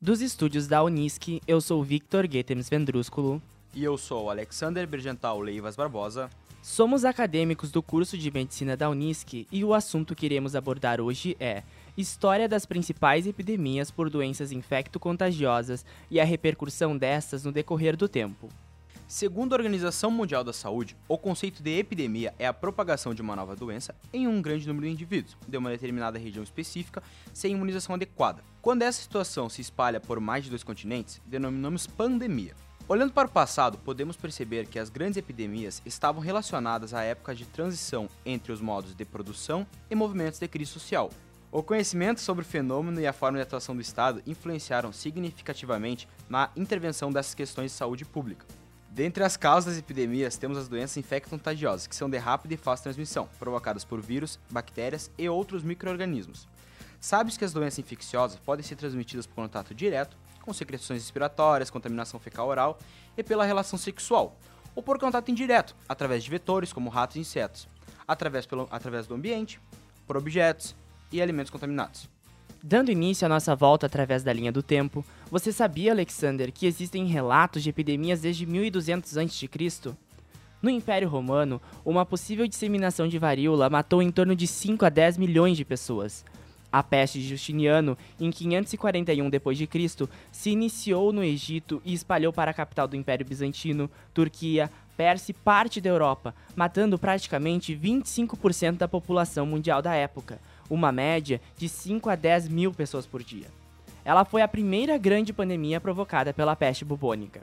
Dos estúdios da Unisc, eu sou Victor Guetems Vendrúsculo. E eu sou Alexander Bergental Leivas Barbosa. Somos acadêmicos do curso de Medicina da Unisc e o assunto que iremos abordar hoje é História das principais epidemias por doenças infecto-contagiosas e a repercussão destas no decorrer do tempo. Segundo a Organização Mundial da Saúde, o conceito de epidemia é a propagação de uma nova doença em um grande número de indivíduos, de uma determinada região específica, sem imunização adequada. Quando essa situação se espalha por mais de dois continentes, denominamos pandemia. Olhando para o passado, podemos perceber que as grandes epidemias estavam relacionadas à época de transição entre os modos de produção e movimentos de crise social. O conhecimento sobre o fenômeno e a forma de atuação do Estado influenciaram significativamente na intervenção dessas questões de saúde pública. Dentre as causas das epidemias, temos as doenças infecto-contagiosas, que são de rápida e fácil transmissão, provocadas por vírus, bactérias e outros micro-organismos. Sabe-se que as doenças infecciosas podem ser transmitidas por contato direto, com secreções respiratórias, contaminação fecal oral e pela relação sexual, ou por contato indireto, através de vetores como ratos e insetos, através, pelo, através do ambiente, por objetos e alimentos contaminados. Dando início à nossa volta através da linha do tempo, você sabia, Alexander, que existem relatos de epidemias desde 1200 a.C.? No Império Romano, uma possível disseminação de varíola matou em torno de 5 a 10 milhões de pessoas. A peste de Justiniano, em 541 d.C., se iniciou no Egito e espalhou para a capital do Império Bizantino, Turquia, Pérsia e parte da Europa, matando praticamente 25% da população mundial da época, uma média de 5 a 10 mil pessoas por dia. Ela foi a primeira grande pandemia provocada pela peste bubônica.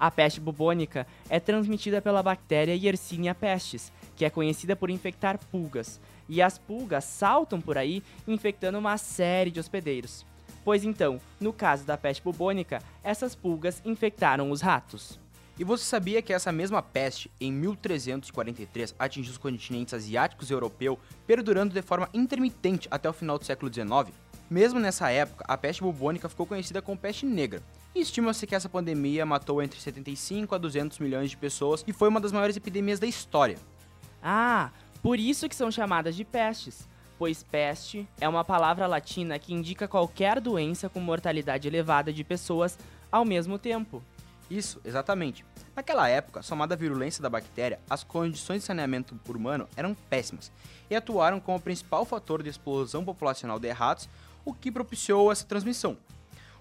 A peste bubônica é transmitida pela bactéria Yersinia pestis, que é conhecida por infectar pulgas, e as pulgas saltam por aí infectando uma série de hospedeiros. Pois então, no caso da peste bubônica, essas pulgas infectaram os ratos. E você sabia que essa mesma peste, em 1343, atingiu os continentes asiáticos e europeu, perdurando de forma intermitente até o final do século XIX? Mesmo nessa época, a peste bubônica ficou conhecida como peste negra. E estima-se que essa pandemia matou entre 75 a 200 milhões de pessoas e foi uma das maiores epidemias da história. Ah, por isso que são chamadas de pestes, pois peste é uma palavra latina que indica qualquer doença com mortalidade elevada de pessoas ao mesmo tempo. Isso, exatamente. Naquela época, somada à virulência da bactéria, as condições de saneamento humano eram péssimas e atuaram como o principal fator de explosão populacional de ratos, o que propiciou essa transmissão.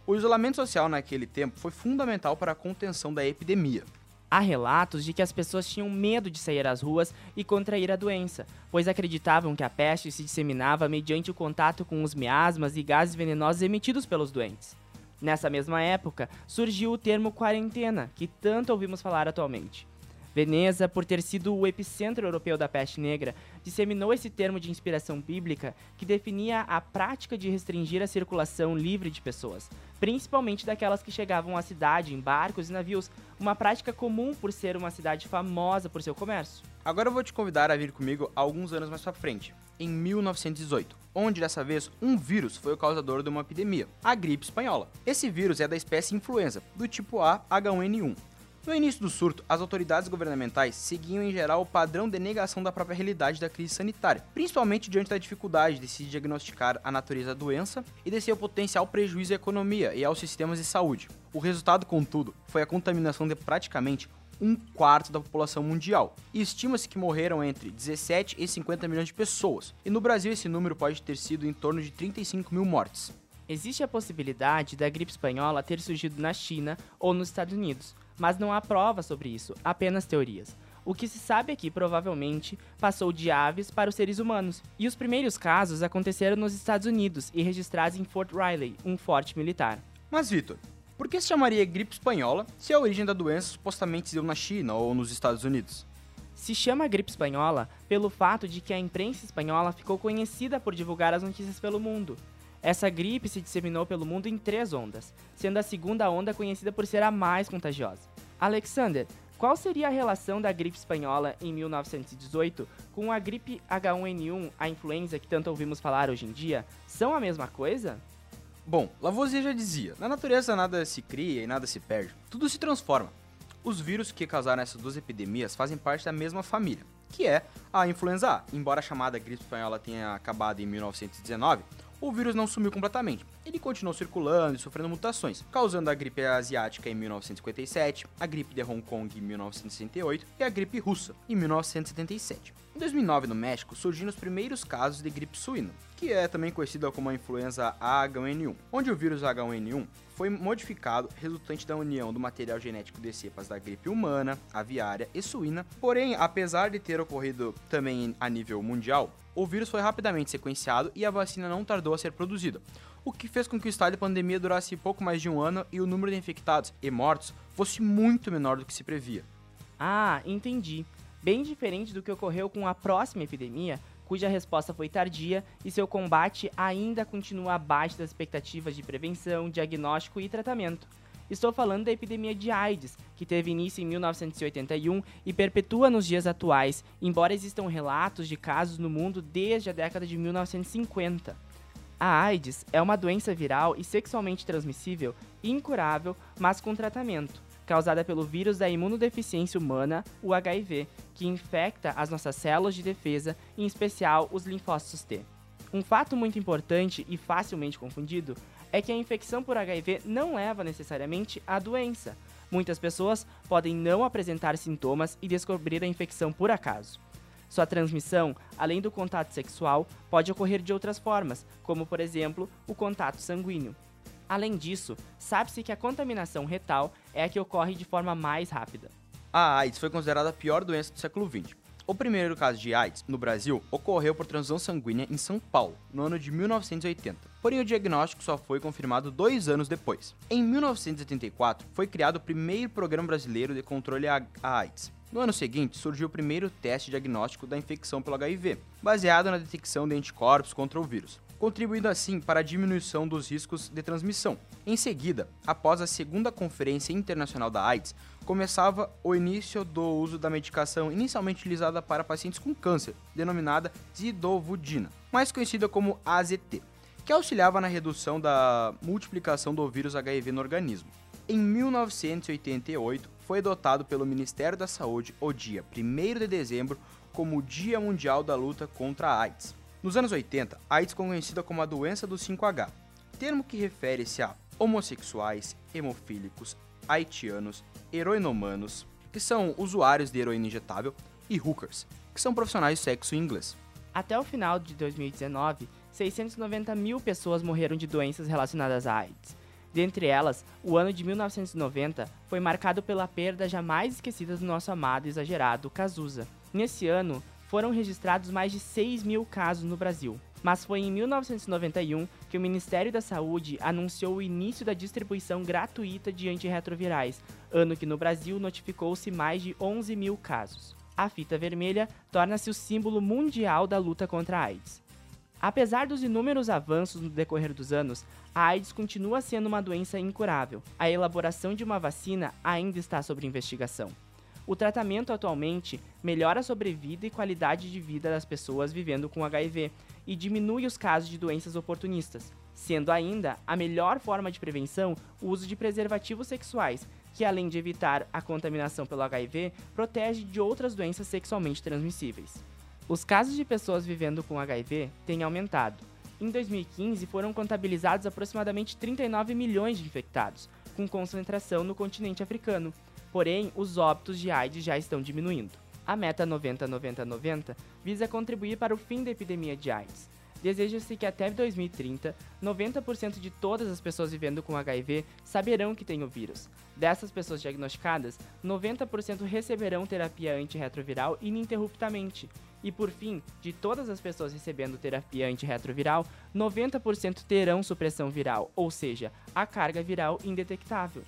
O isolamento social naquele tempo foi fundamental para a contenção da epidemia. Há relatos de que as pessoas tinham medo de sair às ruas e contrair a doença, pois acreditavam que a peste se disseminava mediante o contato com os miasmas e gases venenosos emitidos pelos doentes. Nessa mesma época, surgiu o termo quarentena, que tanto ouvimos falar atualmente. Veneza, por ter sido o epicentro europeu da peste negra, disseminou esse termo de inspiração bíblica que definia a prática de restringir a circulação livre de pessoas, principalmente daquelas que chegavam à cidade em barcos e navios, uma prática comum por ser uma cidade famosa por seu comércio. Agora eu vou te convidar a vir comigo alguns anos mais pra frente, em 1918, onde dessa vez um vírus foi o causador de uma epidemia, a gripe espanhola. Esse vírus é da espécie influenza, do tipo A H1N1, no início do surto, as autoridades governamentais seguiam em geral o padrão de negação da própria realidade da crise sanitária, principalmente diante da dificuldade de se diagnosticar a natureza da doença e de seu potencial prejuízo à economia e aos sistemas de saúde. O resultado, contudo, foi a contaminação de praticamente um quarto da população mundial, e estima-se que morreram entre 17 e 50 milhões de pessoas, e no Brasil esse número pode ter sido em torno de 35 mil mortes. Existe a possibilidade da gripe espanhola ter surgido na China ou nos Estados Unidos, mas não há prova sobre isso, apenas teorias. O que se sabe é que provavelmente passou de aves para os seres humanos, e os primeiros casos aconteceram nos Estados Unidos e registrados em Fort Riley, um forte militar. Mas, Vitor, por que se chamaria gripe espanhola se a origem da doença supostamente se deu na China ou nos Estados Unidos? Se chama gripe espanhola pelo fato de que a imprensa espanhola ficou conhecida por divulgar as notícias pelo mundo. Essa gripe se disseminou pelo mundo em três ondas, sendo a segunda onda conhecida por ser a mais contagiosa. Alexander, qual seria a relação da gripe espanhola em 1918 com a gripe H1N1, a influenza que tanto ouvimos falar hoje em dia? São a mesma coisa? Bom, Lavoisier já dizia: na natureza nada se cria e nada se perde, tudo se transforma. Os vírus que causaram essas duas epidemias fazem parte da mesma família, que é a influenza A. Embora a chamada gripe espanhola tenha acabado em 1919, o vírus não sumiu completamente. Ele continuou circulando e sofrendo mutações, causando a gripe asiática em 1957, a gripe de Hong Kong em 1968 e a gripe russa em 1977. Em 2009, no México, surgiram os primeiros casos de gripe suína, que é também conhecida como a influenza H1N1, onde o vírus H1N1 foi modificado resultante da união do material genético de cepas da gripe humana, aviária e suína. Porém, apesar de ter ocorrido também a nível mundial, o vírus foi rapidamente sequenciado e a vacina não tardou a ser produzida, o que fez com que o estado de pandemia durasse pouco mais de um ano e o número de infectados e mortos fosse muito menor do que se previa. Ah, entendi. Bem diferente do que ocorreu com a próxima epidemia, cuja resposta foi tardia e seu combate ainda continua abaixo das expectativas de prevenção, diagnóstico e tratamento. Estou falando da epidemia de AIDS, que teve início em 1981 e perpetua nos dias atuais, embora existam relatos de casos no mundo desde a década de 1950. A AIDS é uma doença viral e sexualmente transmissível, incurável, mas com tratamento, causada pelo vírus da imunodeficiência humana, o HIV, que infecta as nossas células de defesa, em especial os linfócitos T. Um fato muito importante e facilmente confundido é que a infecção por HIV não leva necessariamente à doença. Muitas pessoas podem não apresentar sintomas e descobrir a infecção por acaso. Sua transmissão, além do contato sexual, pode ocorrer de outras formas, como por exemplo o contato sanguíneo. Além disso, sabe-se que a contaminação retal é a que ocorre de forma mais rápida. A AIDS foi considerada a pior doença do século XX. O primeiro caso de AIDS no Brasil ocorreu por transfusão sanguínea em São Paulo, no ano de 1980. Porém, o diagnóstico só foi confirmado dois anos depois. Em 1984, foi criado o primeiro programa brasileiro de controle à AIDS. No ano seguinte, surgiu o primeiro teste diagnóstico da infecção pelo HIV, baseado na detecção de anticorpos contra o vírus contribuindo assim para a diminuição dos riscos de transmissão. Em seguida, após a segunda Conferência Internacional da AIDS, começava o início do uso da medicação inicialmente utilizada para pacientes com câncer, denominada zidovudina, mais conhecida como AZT, que auxiliava na redução da multiplicação do vírus HIV no organismo. Em 1988, foi adotado pelo Ministério da Saúde o dia 1 de dezembro como o Dia Mundial da Luta contra a AIDS. Nos anos 80, a AIDS conhecida como a doença do 5H, termo que refere-se a homossexuais, hemofílicos, haitianos, heroinomanos, que são usuários de heroína injetável, e hookers, que são profissionais de sexo inglês. Até o final de 2019, 690 mil pessoas morreram de doenças relacionadas à AIDS. Dentre elas, o ano de 1990 foi marcado pela perda jamais esquecida do nosso amado e exagerado Cazuza. Nesse ano, foram registrados mais de 6 mil casos no Brasil. Mas foi em 1991 que o Ministério da Saúde anunciou o início da distribuição gratuita de antirretrovirais, ano que no Brasil notificou-se mais de 11 mil casos. A fita vermelha torna-se o símbolo mundial da luta contra a AIDS. Apesar dos inúmeros avanços no decorrer dos anos, a AIDS continua sendo uma doença incurável. A elaboração de uma vacina ainda está sob investigação. O tratamento atualmente melhora a sobrevida e qualidade de vida das pessoas vivendo com HIV e diminui os casos de doenças oportunistas, sendo ainda a melhor forma de prevenção o uso de preservativos sexuais, que além de evitar a contaminação pelo HIV, protege de outras doenças sexualmente transmissíveis. Os casos de pessoas vivendo com HIV têm aumentado. Em 2015, foram contabilizados aproximadamente 39 milhões de infectados, com concentração no continente africano, Porém, os óbitos de AIDS já estão diminuindo. A meta 90-90-90 visa contribuir para o fim da epidemia de AIDS. Deseja-se que até 2030, 90% de todas as pessoas vivendo com HIV saberão que têm o vírus. Dessas pessoas diagnosticadas, 90% receberão terapia antirretroviral ininterruptamente. E por fim, de todas as pessoas recebendo terapia antirretroviral, 90% terão supressão viral, ou seja, a carga viral indetectável.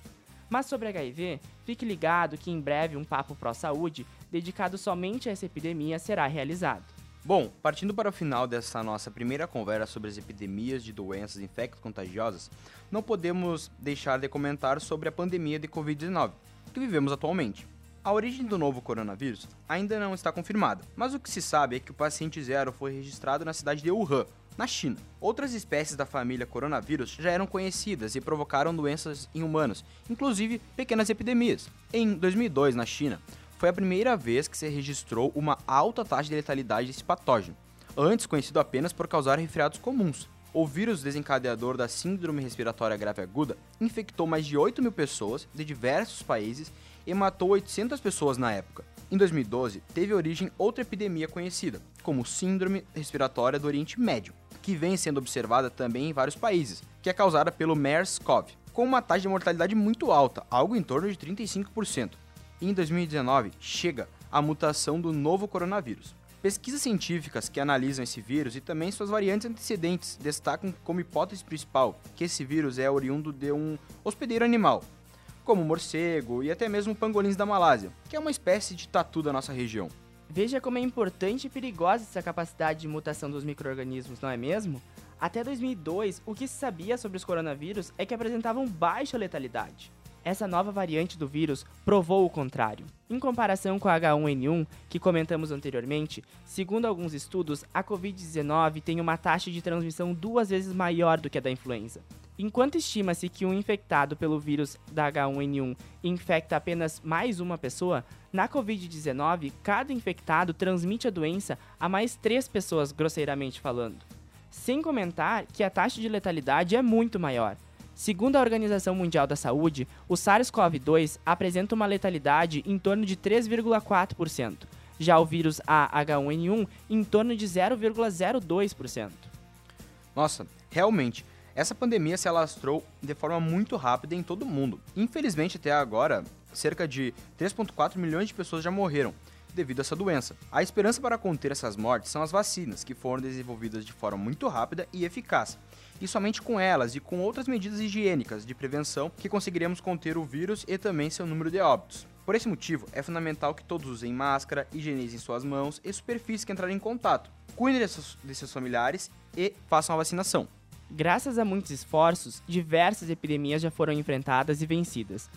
Mas sobre HIV, fique ligado que em breve um papo pró-saúde dedicado somente a essa epidemia será realizado. Bom, partindo para o final dessa nossa primeira conversa sobre as epidemias de doenças infecto-contagiosas, não podemos deixar de comentar sobre a pandemia de Covid-19 que vivemos atualmente. A origem do novo coronavírus ainda não está confirmada, mas o que se sabe é que o paciente zero foi registrado na cidade de Wuhan, na China. Outras espécies da família coronavírus já eram conhecidas e provocaram doenças em humanos, inclusive pequenas epidemias. Em 2002, na China, foi a primeira vez que se registrou uma alta taxa de letalidade desse patógeno, antes conhecido apenas por causar resfriados comuns. O vírus desencadeador da Síndrome Respiratória Grave Aguda infectou mais de 8 mil pessoas de diversos países e matou 800 pessoas na época. Em 2012, teve origem outra epidemia conhecida, como Síndrome Respiratória do Oriente Médio, que vem sendo observada também em vários países, que é causada pelo MERS-CoV, com uma taxa de mortalidade muito alta, algo em torno de 35%. E em 2019, chega a mutação do novo coronavírus. Pesquisas científicas que analisam esse vírus e também suas variantes antecedentes destacam como hipótese principal que esse vírus é oriundo de um hospedeiro animal, como morcego e até mesmo pangolins da Malásia, que é uma espécie de tatu da nossa região. Veja como é importante e perigosa essa capacidade de mutação dos micro-organismos, não é mesmo? Até 2002, o que se sabia sobre os coronavírus é que apresentavam baixa letalidade. Essa nova variante do vírus provou o contrário. Em comparação com a H1N1, que comentamos anteriormente, segundo alguns estudos, a Covid-19 tem uma taxa de transmissão duas vezes maior do que a da influenza. Enquanto estima-se que um infectado pelo vírus da H1N1 infecta apenas mais uma pessoa, na Covid-19, cada infectado transmite a doença a mais três pessoas, grosseiramente falando. Sem comentar que a taxa de letalidade é muito maior. Segundo a Organização Mundial da Saúde, o SARS-CoV-2 apresenta uma letalidade em torno de 3,4%, já o vírus AH1N1 em torno de 0,02%. Nossa, realmente, essa pandemia se alastrou de forma muito rápida em todo o mundo. Infelizmente, até agora, cerca de 3,4 milhões de pessoas já morreram devido a essa doença. A esperança para conter essas mortes são as vacinas, que foram desenvolvidas de forma muito rápida e eficaz e somente com elas e com outras medidas higiênicas de prevenção que conseguiremos conter o vírus e também seu número de óbitos. Por esse motivo, é fundamental que todos usem máscara, higienizem suas mãos e superfícies que entrarem em contato, cuidem de seus, de seus familiares e façam a vacinação. Graças a muitos esforços, diversas epidemias já foram enfrentadas e vencidas.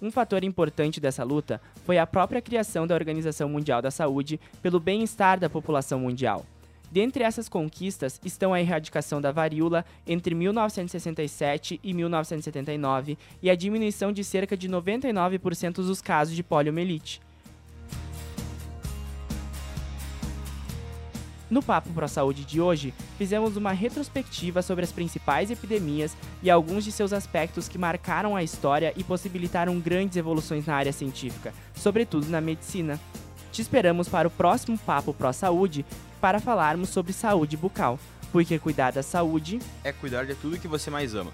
Um fator importante dessa luta foi a própria criação da Organização Mundial da Saúde pelo bem-estar da população mundial. Dentre essas conquistas estão a erradicação da varíola entre 1967 e 1979 e a diminuição de cerca de 99% dos casos de poliomielite. No Papo Pro Saúde de hoje, fizemos uma retrospectiva sobre as principais epidemias e alguns de seus aspectos que marcaram a história e possibilitaram grandes evoluções na área científica, sobretudo na medicina. Te esperamos para o próximo Papo Pro Saúde para falarmos sobre saúde bucal, porque cuidar da saúde é cuidar de tudo que você mais ama.